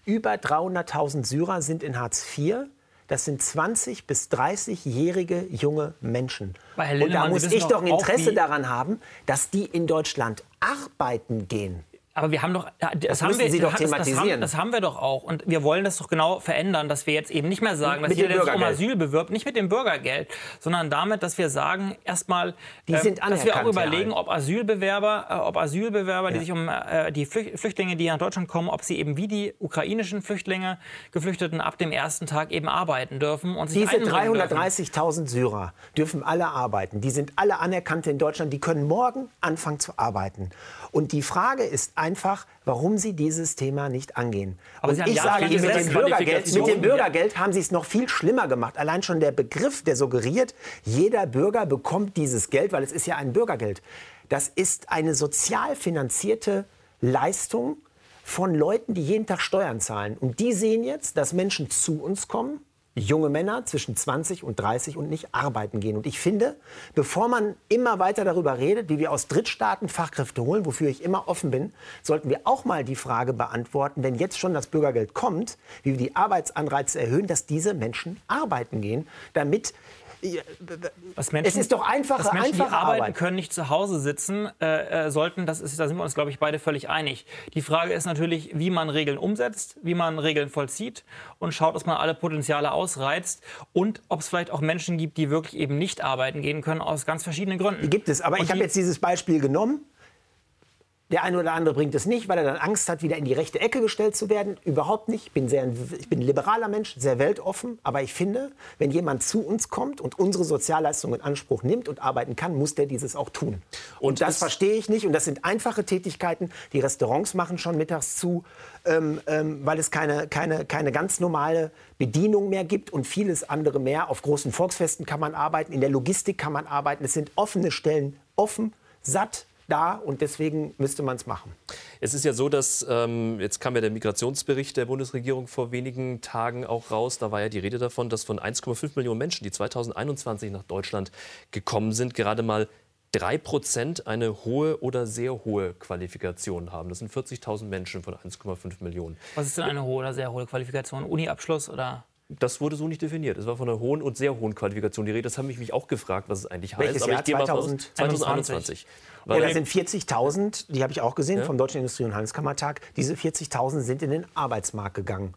Über 300.000 Syrer sind in Hartz IV. Das sind 20 bis 30-jährige junge Menschen. Und da muss ich doch ein Interesse daran haben, dass die in Deutschland arbeiten gehen. Aber wir haben doch, ja, das, Das haben wir, Sie doch das, das, haben, thematisieren. das haben wir doch auch. Und wir wollen das doch genau verändern, dass wir jetzt eben nicht mehr sagen, dass jeder, der sich um. Asyl bewirbt, nicht mit dem Bürgergeld, sondern damit, dass wir sagen, erstmal, Die ähm, sind dass wir auch überlegen, ob Asylbewerber, äh, ob Asylbewerber, die sich um äh, die Flüch- Flüchtlinge, die nach Deutschland kommen, ob sie eben wie die ukrainischen Flüchtlinge, Geflüchteten ab dem ersten Tag eben arbeiten dürfen und sich Diese einbringen dürfen. 330.000 Syrer dürfen alle arbeiten. Die sind alle Anerkannte in Deutschland. Die können morgen anfangen zu arbeiten. Und die Frage ist einfach, warum sie dieses Thema nicht angehen. Aber Und ich jahrelang sage Ihnen, mit dem, Bürgergeld, mit dem Bürgergeld haben sie es noch viel schlimmer gemacht. Allein schon der Begriff, der suggeriert, jeder Bürger bekommt dieses Geld, weil es ist ja ein Bürgergeld. Das ist eine sozial finanzierte Leistung von Leuten, die jeden Tag Steuern zahlen. Und die sehen jetzt, dass Menschen zu uns kommen, junge Männer zwischen 20 und 30 und nicht arbeiten gehen. Und ich finde, bevor man immer weiter darüber redet, wie wir aus Drittstaaten Fachkräfte holen, wofür ich immer offen bin, sollten wir auch mal die Frage beantworten, wenn jetzt schon das Bürgergeld kommt, wie wir die Arbeitsanreize erhöhen, dass diese Menschen arbeiten gehen, damit Menschen, es ist doch einfache, dass Menschen, die einfache arbeiten Arbeit. können, nicht zu Hause sitzen äh, äh, sollten. Das ist, da sind wir uns, glaube ich, beide völlig einig. Die Frage ist natürlich, wie man Regeln umsetzt, wie man Regeln vollzieht und schaut, dass man alle Potenziale ausreizt und ob es vielleicht auch Menschen gibt, die wirklich eben nicht arbeiten gehen können aus ganz verschiedenen Gründen. Gibt es. Aber Und ich habe die- jetzt dieses Beispiel genommen. Der eine oder andere bringt es nicht, weil er dann Angst hat, wieder in die rechte Ecke gestellt zu werden. Überhaupt nicht. Ich bin, sehr, ich bin ein liberaler Mensch, sehr weltoffen. Aber ich finde, wenn jemand zu uns kommt und unsere Sozialleistungen in Anspruch nimmt und arbeiten kann, muss der dieses auch tun. Und, Und das verstehe ich nicht. Und das sind einfache Tätigkeiten. Die Restaurants machen schon mittags zu, ähm, ähm, weil es keine, keine, keine ganz normale Bedienung mehr gibt und vieles andere mehr. Auf großen Volksfesten kann man arbeiten, in der Logistik kann man arbeiten. Es sind offene Stellen, offen, satt da und deswegen müsste man es machen. Es ist ja so, dass ähm, jetzt kam ja der Migrationsbericht der Bundesregierung vor wenigen Tagen auch raus. Da war ja die Rede davon, dass von 1,5 Millionen Menschen, die 2021 nach Deutschland gekommen sind, gerade mal 3 Prozent eine hohe oder sehr hohe Qualifikation haben. Das sind 40.000 Menschen von 1,5 Millionen. Was ist denn eine hohe oder sehr hohe Qualifikation? Uni-Abschluss oder? Das wurde so nicht definiert. Es war von einer hohen und sehr hohen Qualifikation die Rede. Das habe ich mich auch gefragt, was es eigentlich Welches heißt. Aber Jahr? ich gehe mal von aus 2021. 2021. Ja, Weil das sind 40.000, die habe ich auch gesehen vom Deutschen Industrie- und Handelskammertag. Diese 40.000 sind in den Arbeitsmarkt gegangen.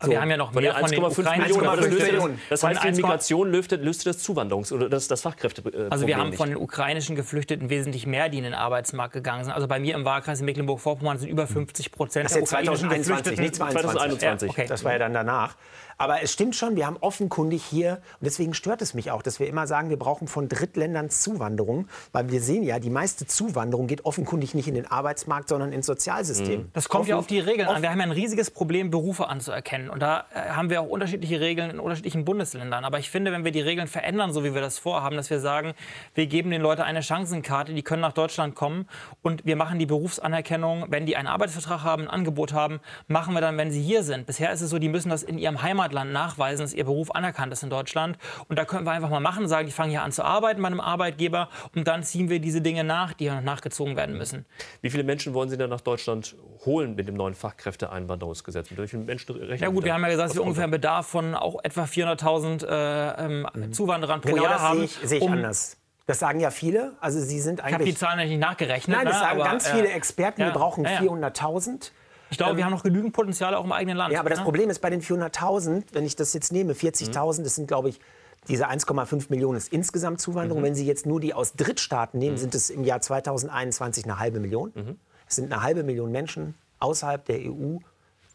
Aber wir haben ja noch mehr von den 1,5 ukrainischen Millionen. Millionen. das heißt, die 1,5 Migration löste, löste das Zuwanderungs- oder das, das Fachkräfteproblem Also wir haben nicht. von den ukrainischen Geflüchteten wesentlich mehr, die in den Arbeitsmarkt gegangen sind. Also bei mir im Wahlkreis in Mecklenburg-Vorpommern sind über 50 Prozent der ja ukrainischen 2021, Geflüchteten. nicht 22. 2021. Ja, okay. Das war ja dann danach. Aber es stimmt schon, wir haben offenkundig hier, und deswegen stört es mich auch, dass wir immer sagen, wir brauchen von Drittländern Zuwanderung, weil wir sehen ja, die meiste Zuwanderung geht offenkundig nicht in den Arbeitsmarkt, sondern ins Sozialsystem. Das kommt ja Offen- auf die Regeln an. Wir haben ja ein riesiges Problem, Berufe anzuerkennen. Und da äh, haben wir auch unterschiedliche Regeln in unterschiedlichen Bundesländern. Aber ich finde, wenn wir die Regeln verändern, so wie wir das vorhaben, dass wir sagen, wir geben den Leuten eine Chancenkarte, die können nach Deutschland kommen und wir machen die Berufsanerkennung, wenn die einen Arbeitsvertrag haben, ein Angebot haben, machen wir dann, wenn sie hier sind. Bisher ist es so, die müssen das in ihrem Heimatland nachweisen, dass ihr Beruf anerkannt ist in Deutschland. Und da können wir einfach mal machen, sagen, die fangen hier an zu arbeiten bei einem Arbeitgeber und dann ziehen wir diese Dinge nach, die noch nachgezogen werden müssen. Wie viele Menschen wollen Sie denn nach Deutschland holen mit dem neuen Fachkräfteeinwanderungsgesetz? Mit vielen Menschen rechnen Ja gut, wir haben ja gesagt, dass wir ungefähr einen Bedarf von auch etwa 400.000 äh, ähm, mhm. Zuwanderern pro genau Jahr das haben. Sehe ich, sehe ich um anders. Das sagen ja viele. Also sie sind eigentlich. Ich habe die Zahlen nicht nachgerechnet. Nein, das ne? sagen aber, ganz äh, viele Experten. ja, wir brauchen ja, ja. 400.000. Ich glaube, wir haben noch genügend Potenzial auch im eigenen Land. Ja, aber das ne? Problem ist bei den 400.000, wenn ich das jetzt nehme, 40.000, das sind, glaube ich, diese 1,5 Millionen ist insgesamt Zuwanderung. Wenn Sie jetzt nur die aus Drittstaaten nehmen, sind es im Jahr 2021 eine halbe Million. Es sind eine halbe Million Menschen außerhalb der EU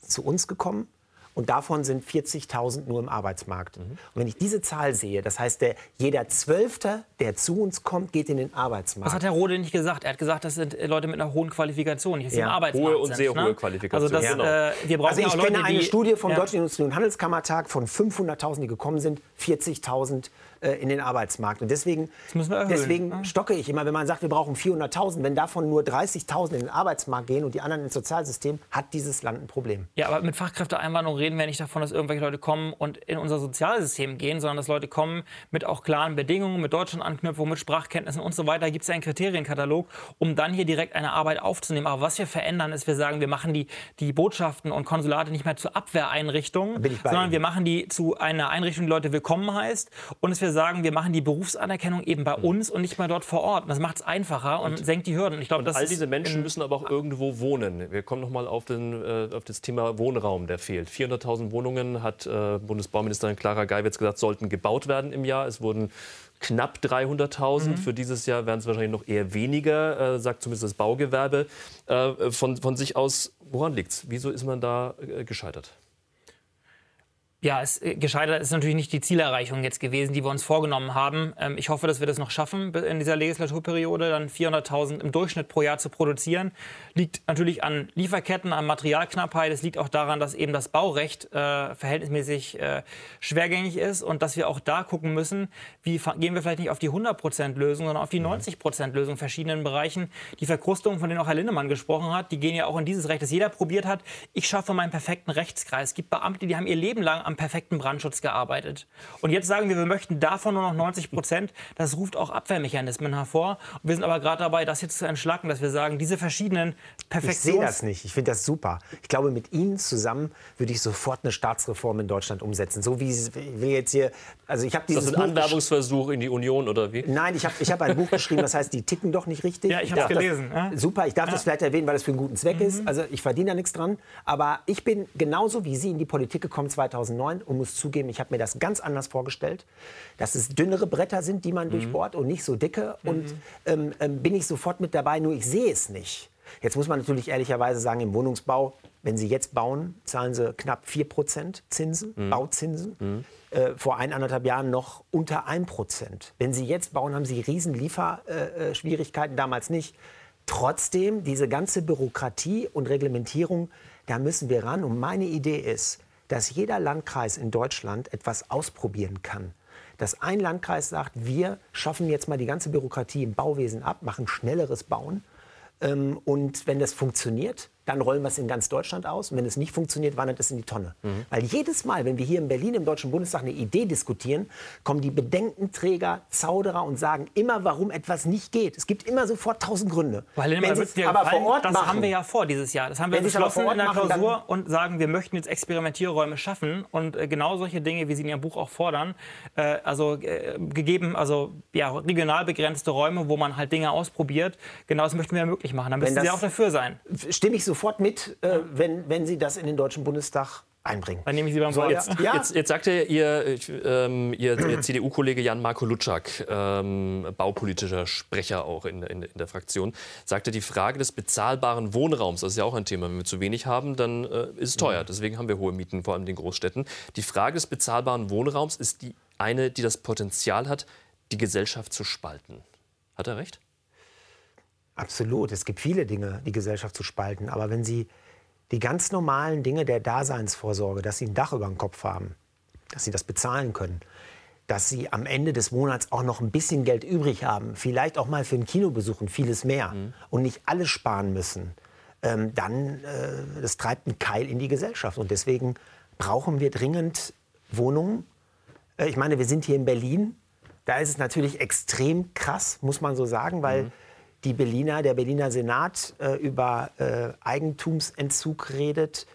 zu uns gekommen. Und davon sind 40.000 nur im Arbeitsmarkt. Und wenn ich diese Zahl sehe, das heißt, der, jeder Zwölfte, der zu uns kommt, geht in den Arbeitsmarkt. Was hat Herr Rode nicht gesagt? Er hat gesagt, das sind Leute mit einer hohen Qualifikation, nicht Ja. im Arbeitsmarkt Hohe und sind, sehr ne? hohe Qualifikation, Also das, genau. äh, wir brauchen Also ich ja auch Leute, kenne eine die, Studie vom ja. Deutschen Industrie- und Handelskammertag von 500.000, die gekommen sind, 40.000 äh, in den Arbeitsmarkt. Und deswegen, deswegen ne? stocke ich immer, wenn man sagt, wir brauchen 400.000, wenn davon nur 30.000 in den Arbeitsmarkt gehen und die anderen ins Sozialsystem, hat dieses Land ein Problem. Ja, aber mit Fachkräfteeinwanderung reden wir nicht davon, dass irgendwelche Leute kommen und in unser Sozialsystem gehen, sondern dass Leute kommen mit auch klaren Bedingungen, mit Deutschlandanknüpfung, mit Sprachkenntnissen und so weiter. Da gibt es ja einen Kriterienkatalog, um dann hier direkt eine Arbeit aufzunehmen. Aber was wir verändern, ist, wir sagen, wir machen die, die Botschaften und Konsulate nicht mehr zu Abwehreinrichtungen, sondern Ihnen. wir machen die zu einer Einrichtung, die Leute willkommen heißt. Und dass wir sagen, wir machen die Berufsanerkennung eben bei uns und nicht mehr dort vor Ort. Und das macht es einfacher und, senkt die Hürden. Ich glaube, das All diese Menschen müssen aber auch irgendwo wohnen. Wir kommen noch mal auf, den, äh, auf das Thema Wohnraum, der fehlt. 400.000 Wohnungen, hat äh, Bundesbauministerin Clara Geiwitz gesagt, sollten gebaut werden im Jahr. Es wurden knapp 300.000. Für dieses Jahr werden es wahrscheinlich noch eher weniger, äh, sagt zumindest das Baugewerbe. Äh, von, von sich aus, woran liegt es? Wieso ist man da äh, gescheitert? Ja, es, äh, gescheitert ist natürlich nicht die Zielerreichung jetzt gewesen, die wir uns vorgenommen haben. Ähm, ich hoffe, dass wir das noch schaffen, in dieser Legislaturperiode dann 400.000 im Durchschnitt pro Jahr zu produzieren. Liegt natürlich an Lieferketten, an Materialknappheit. Es liegt auch daran, dass eben das Baurecht äh, verhältnismäßig äh, schwergängig ist und dass wir auch da gucken müssen, wie gehen wir vielleicht nicht auf die 100%-Lösung, sondern auf die 90%-Lösung in verschiedenen Bereichen. Die Verkrustungen, von denen auch Herr Linnemann gesprochen hat, die gehen ja auch in dieses Recht, das jeder probiert hat. Ich schaffe meinen perfekten Rechtskreis. Es gibt Beamte, die haben ihr Leben lang am perfekten Brandschutz gearbeitet. Und jetzt sagen wir, wir möchten davon nur noch 90 Prozent. Das ruft auch Abwehrmechanismen hervor. Und wir sind aber gerade dabei, das jetzt zu entschlacken, dass wir sagen, diese verschiedenen Ich Perfektions... sehe das nicht. Ich finde das super. Ich glaube, mit Ihnen zusammen würde ich sofort eine Staatsreform in Deutschland umsetzen. So wie ich will jetzt hier. Also ich habe Das dieses ist ein Anwerbungsversuch in die Union oder wie? Nein, ich habe ich hab ein Buch geschrieben, das heißt, die ticken doch nicht richtig. Ja, ich darf das- gelesen, ja. Super, ich darf das vielleicht erwähnen, weil das für einen guten Zweck Mhm. ist. Also ich verdiene da nichts dran. Aber ich bin genauso wie Sie in die Politik gekommen 2009 und muss zugeben, ich habe mir das ganz anders vorgestellt. Dass es dünnere Bretter sind, die man durchbohrt und nicht so dicke. Und ähm, ähm, bin ich sofort mit dabei, nur ich sehe es nicht. Jetzt muss man natürlich ehrlicherweise sagen, im Wohnungsbau, wenn Sie jetzt bauen, zahlen Sie knapp 4% Zinsen, Bauzinsen. Äh, vor eineinhalb Jahren noch unter 1%. Wenn Sie jetzt bauen, haben Sie riesen Lieferschwierigkeiten, äh, Schwierigkeiten, damals nicht. Trotzdem, diese ganze Bürokratie und Reglementierung, da müssen wir ran. Und meine Idee ist, dass jeder Landkreis in Deutschland etwas ausprobieren kann. Dass ein Landkreis sagt, wir schaffen jetzt mal die ganze Bürokratie im Bauwesen ab, machen schnelleres Bauen. Ähm, und wenn das funktioniert, dann rollen wir es in ganz Deutschland aus. Und wenn es nicht funktioniert, wandert es in die Tonne. Weil jedes Mal, wenn wir hier in Berlin im Deutschen Bundestag eine Idee diskutieren, kommen die Bedenkenträger, Zauderer und sagen immer, warum etwas nicht geht. Es gibt immer sofort tausend Gründe. Weil wenn wird dir aber gefallen, vor Ort das machen, haben wir ja vor dieses Jahr. Das haben wir beschlossen in der Ort machen, Klausur und sagen, wir möchten jetzt Experimentierräume schaffen und äh, genau solche Dinge, wie Sie in Ihrem Buch auch fordern, äh, also äh, gegeben, also ja, regional begrenzte Räume, wo man halt Dinge ausprobiert, genau das möchten wir ja möglich machen. Da müssen Sie das- auch dafür sein. stimme ich sofort mit, äh, wenn, wenn Sie das in den Deutschen Bundestag einbringen. Dann nehme ich Sie beim So, Wort. jetzt, ja, Jetzt, jetzt sagte Ihr, äh, ähm, Ihr, Ihr *clears throat* CDU-Kollege Jan-Marco Lutschak, ähm, baupolitischer Sprecher auch in, in, in der Fraktion, sagte, die Frage des bezahlbaren Wohnraums, das ist ja auch ein Thema, wenn wir zu wenig haben, dann äh, ist es teuer. Deswegen haben wir hohe Mieten, vor allem in den Großstädten. Die Frage des bezahlbaren Wohnraums ist die eine, die das Potenzial hat, die Gesellschaft zu spalten. Hat er recht? Absolut. Es gibt viele Dinge, die Gesellschaft zu spalten. Aber wenn Sie die ganz normalen Dinge der Daseinsvorsorge, dass Sie ein Dach über dem Kopf haben, dass Sie das bezahlen können, dass Sie am Ende des Monats auch noch ein bisschen Geld übrig haben, vielleicht auch mal für einen Kinobesuch und vieles mehr und nicht alles sparen müssen, ähm, dann äh, das treibt einen Keil in die Gesellschaft. Und deswegen brauchen wir dringend Wohnungen. Äh, ich meine, wir sind hier in Berlin. Da ist es natürlich extrem krass, muss man so sagen, weil mhm. Die Berliner, der Berliner Senat äh, über äh, Eigentumsentzug redet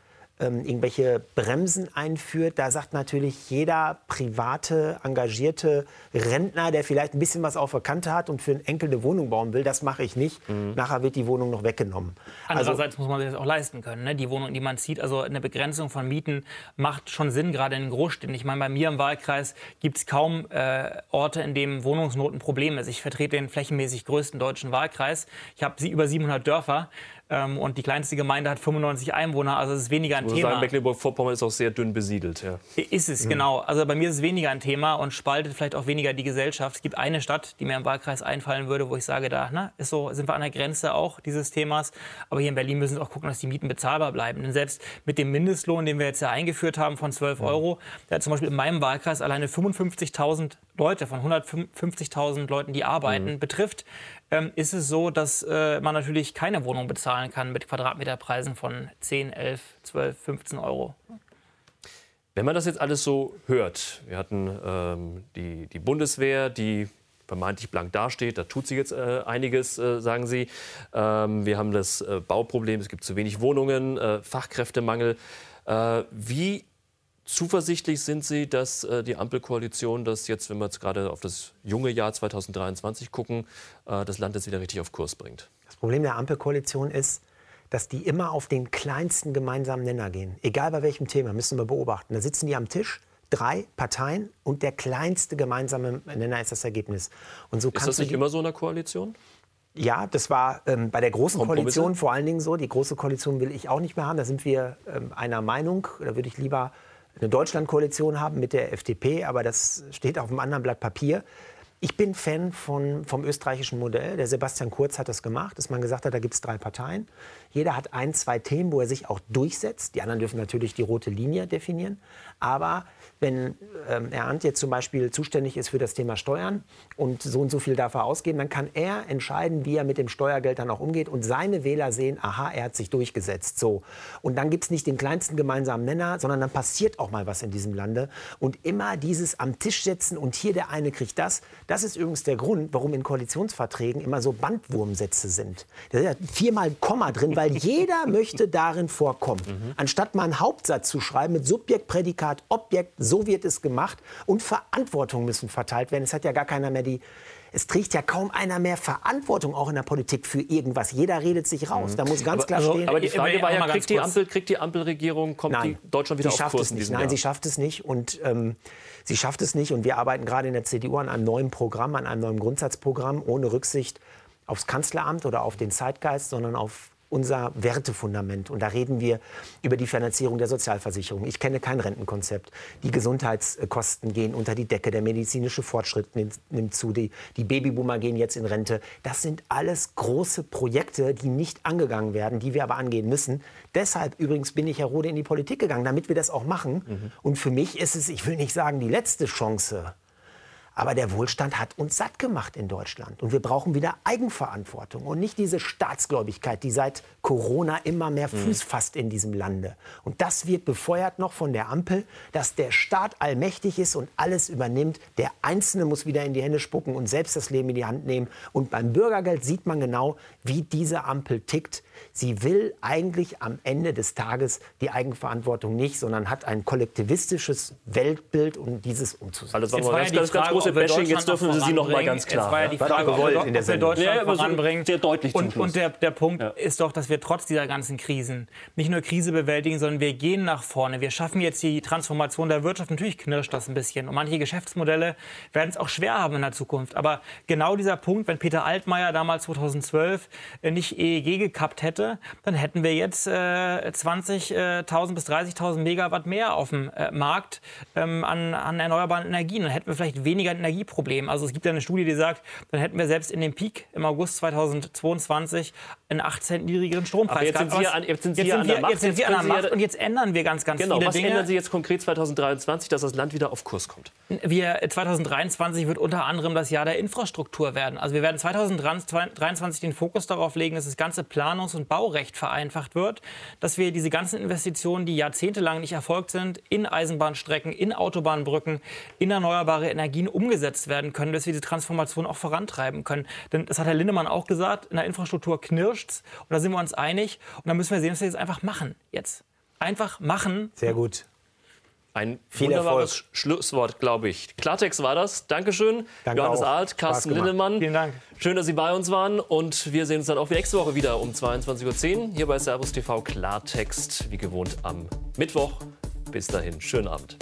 ähm, irgendwelche Bremsen einführt. Da sagt natürlich jeder private, engagierte Rentner, der vielleicht ein bisschen was auf der Kante hat und für einen Enkel eine Wohnung bauen will, das mache ich nicht. Mhm. Nachher wird die Wohnung noch weggenommen. Andererseits also, muss man sich das auch leisten können. Ne? Die Wohnung, die man zieht, also eine Begrenzung von Mieten macht schon Sinn, gerade in den Großstädten. Ich meine, bei mir im Wahlkreis gibt es kaum äh, Orte, in denen Wohnungsnot ein Problem ist. Ich vertrete den flächenmäßig größten deutschen Wahlkreis. Ich habe über 700 Dörfer. Ähm, und die kleinste Gemeinde hat 95 Einwohner, also es ist weniger ein Thema. Sagen, Mecklenburg-Vorpommern ist auch sehr dünn besiedelt. Ja. Ist es, mhm. genau. Also bei mir ist es weniger ein Thema und spaltet vielleicht auch weniger die Gesellschaft. Es gibt eine Stadt, die mir im Wahlkreis einfallen würde, wo ich sage, da na, ist so, sind wir an der Grenze auch dieses Themas. Aber hier in Berlin müssen wir auch gucken, dass die Mieten bezahlbar bleiben. Denn selbst mit dem Mindestlohn, den wir jetzt ja eingeführt haben von 12 Euro, der hat zum Beispiel in meinem Wahlkreis alleine 55.000 Leute von 150.000 Leuten, die arbeiten, mhm. betrifft ähm, ist es so, dass äh, man natürlich keine Wohnung bezahlen kann mit Quadratmeterpreisen von 10, 11, 12, 15 Euro. Wenn man das jetzt alles so hört, wir hatten ähm, die, die Bundeswehr, die vermeintlich blank dasteht. Da tut sie jetzt äh, einiges, äh, sagen Sie. Ähm, wir haben das äh, Bauproblem, es gibt zu wenig Wohnungen, äh, Fachkräftemangel. Äh, wie zuversichtlich sind Sie, dass äh, die Ampelkoalition das jetzt, wenn wir jetzt gerade auf das junge Jahr 2023 gucken, äh, das Land jetzt wieder richtig auf Kurs bringt? Das Problem der Ampelkoalition ist, dass die immer auf den kleinsten gemeinsamen Nenner gehen. Egal bei welchem Thema, müssen wir beobachten. Da sitzen die am Tisch, drei Parteien und der kleinste gemeinsame Nenner ist das Ergebnis. Und so ist das nicht immer so in der Koalition? Ja, das war ähm, bei der Großen Koalition vor allen Dingen so. Die Große Koalition will ich auch nicht mehr haben. Da sind wir ähm, einer Meinung. Da würde ich lieber eine Deutschlandkoalition haben mit der FDP, aber das steht auf einem anderen Blatt Papier. Ich bin Fan von, vom österreichischen Modell. Der Sebastian Kurz hat das gemacht, dass man gesagt hat, da gibt es drei Parteien. Jeder hat ein, zwei Themen, wo er sich auch durchsetzt. Die anderen dürfen natürlich die rote Linie definieren. Aber wenn ähm, Herr jetzt zum Beispiel zuständig ist für das Thema Steuern und so und so viel darf er ausgeben, dann kann er entscheiden, wie er mit dem Steuergeld dann auch umgeht und seine Wähler sehen, aha, er hat sich durchgesetzt. So. Und dann gibt es nicht den kleinsten gemeinsamen Nenner, sondern dann passiert auch mal was in diesem Lande. Und immer dieses am Tisch setzen und hier der eine kriegt das, das ist übrigens der Grund, warum in Koalitionsverträgen immer so Bandwurmsätze sind. Da ist ja viermal Komma drin, weil jeder möchte darin vorkommen. Mhm. Anstatt mal einen Hauptsatz zu schreiben mit Subjekt, Prädikat, Objekt, so wird es gemacht und Verantwortung müssen verteilt werden. Es hat ja gar keiner mehr die es trägt ja kaum einer mehr Verantwortung auch in der Politik für irgendwas. Jeder redet sich raus. Da muss ganz klar aber, stehen. Aber die Frage war ja, kriegt die, Ampel, kriegt die Ampelregierung, kommt Nein, die Deutschland wieder sie auf Kurs Nein, Jahr. sie schafft es nicht. Und ähm, sie schafft es nicht. Und wir arbeiten gerade in der CDU an einem neuen Programm, an einem neuen Grundsatzprogramm, ohne Rücksicht aufs Kanzleramt oder auf den Zeitgeist, sondern auf unser Wertefundament. Und da reden wir über die Finanzierung der Sozialversicherung. Ich kenne kein Rentenkonzept. Die Gesundheitskosten gehen unter die Decke. Der medizinische Fortschritt nimmt zu. Die, die Babyboomer gehen jetzt in Rente. Das sind alles große Projekte, die nicht angegangen werden, die wir aber angehen müssen. Deshalb übrigens bin ich, Herr Rode, in die Politik gegangen, damit wir das auch machen. Mhm. Und für mich ist es, ich will nicht sagen, die letzte Chance, aber der Wohlstand hat uns satt gemacht in Deutschland. Und wir brauchen wieder Eigenverantwortung und nicht diese Staatsgläubigkeit, die seit Corona immer mehr mhm. Fuß fasst in diesem Lande. Und das wird befeuert noch von der Ampel, dass der Staat allmächtig ist und alles übernimmt. Der Einzelne muss wieder in die Hände spucken und selbst das Leben in die Hand nehmen. Und beim Bürgergeld sieht man genau, wie diese Ampel tickt. Sie will eigentlich am Ende des Tages die Eigenverantwortung nicht, sondern hat ein kollektivistisches Weltbild, um dieses umzusetzen. Also das war, war ganz, ja ganz, ganz große Bashing. Jetzt dürfen Sie noch mal ganz klar. Es war ja die Frage, ob wir, in der ob Deutschland ja, voranbringen. Sehr deutlich und, und der, der Punkt ja. ist doch, dass wir trotz dieser ganzen Krisen nicht nur Krise bewältigen, sondern wir gehen nach vorne. Wir schaffen jetzt die Transformation der Wirtschaft. Natürlich knirscht das ein bisschen. Und manche Geschäftsmodelle werden es auch schwer haben in der Zukunft. Aber genau dieser Punkt, wenn Peter Altmaier damals 2012 nicht EEG gekappt hätte, dann hätten wir jetzt äh, 20.000 bis 30.000 Megawatt mehr auf dem äh, Markt ähm, an, an erneuerbaren Energien. Dann hätten wir vielleicht weniger Energieproblem. Also es gibt ja eine Studie, die sagt, dann hätten wir selbst in dem Peak im August 2022 einen 8 Cent niedrigeren Strompreis Aber jetzt sind Sie, an, jetzt sind Sie jetzt an sind wir, der Macht. jetzt sind wir an der Sie Macht und jetzt ändern wir ganz, ganz Genau, viele was Dinge. ändern Sie jetzt konkret 2023, dass das Land wieder auf Kurs kommt? Wir 2023 wird unter anderem das Jahr der Infrastruktur werden. Also wir werden 2023 den Fokus darauf legen, dass das ganze Planungs- und Baurecht vereinfacht wird, dass wir diese ganzen Investitionen, die jahrzehntelang nicht erfolgt sind, in Eisenbahnstrecken, in Autobahnbrücken, in erneuerbare Energien umgesetzt werden können, dass wir diese Transformation auch vorantreiben können. Denn das hat Herr Lindemann auch gesagt, in der Infrastruktur knirscht's und da sind wir uns einig und da müssen wir sehen, dass wir jetzt einfach machen jetzt. Einfach machen. Sehr gut. Ein Viel wunderbares Erfolg. Schlusswort, glaube ich. Klartext war das. Dankeschön. Danke Johannes auch. Alt, Carsten. Lindemann. Vielen Dank. Schön, dass Sie bei uns waren. Und wir sehen uns dann auch nächste Woche wieder um 22.10 Uhr hier bei Servus TV Klartext, wie gewohnt am Mittwoch. Bis dahin, schönen Abend.